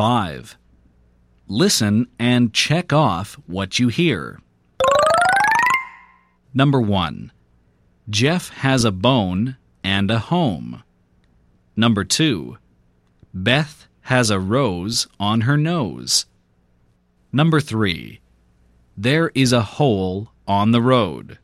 5. Listen and check off what you hear. Number 1. Jeff has a bone and a home. Number 2. Beth has a rose on her nose. Number 3. There is a hole on the road.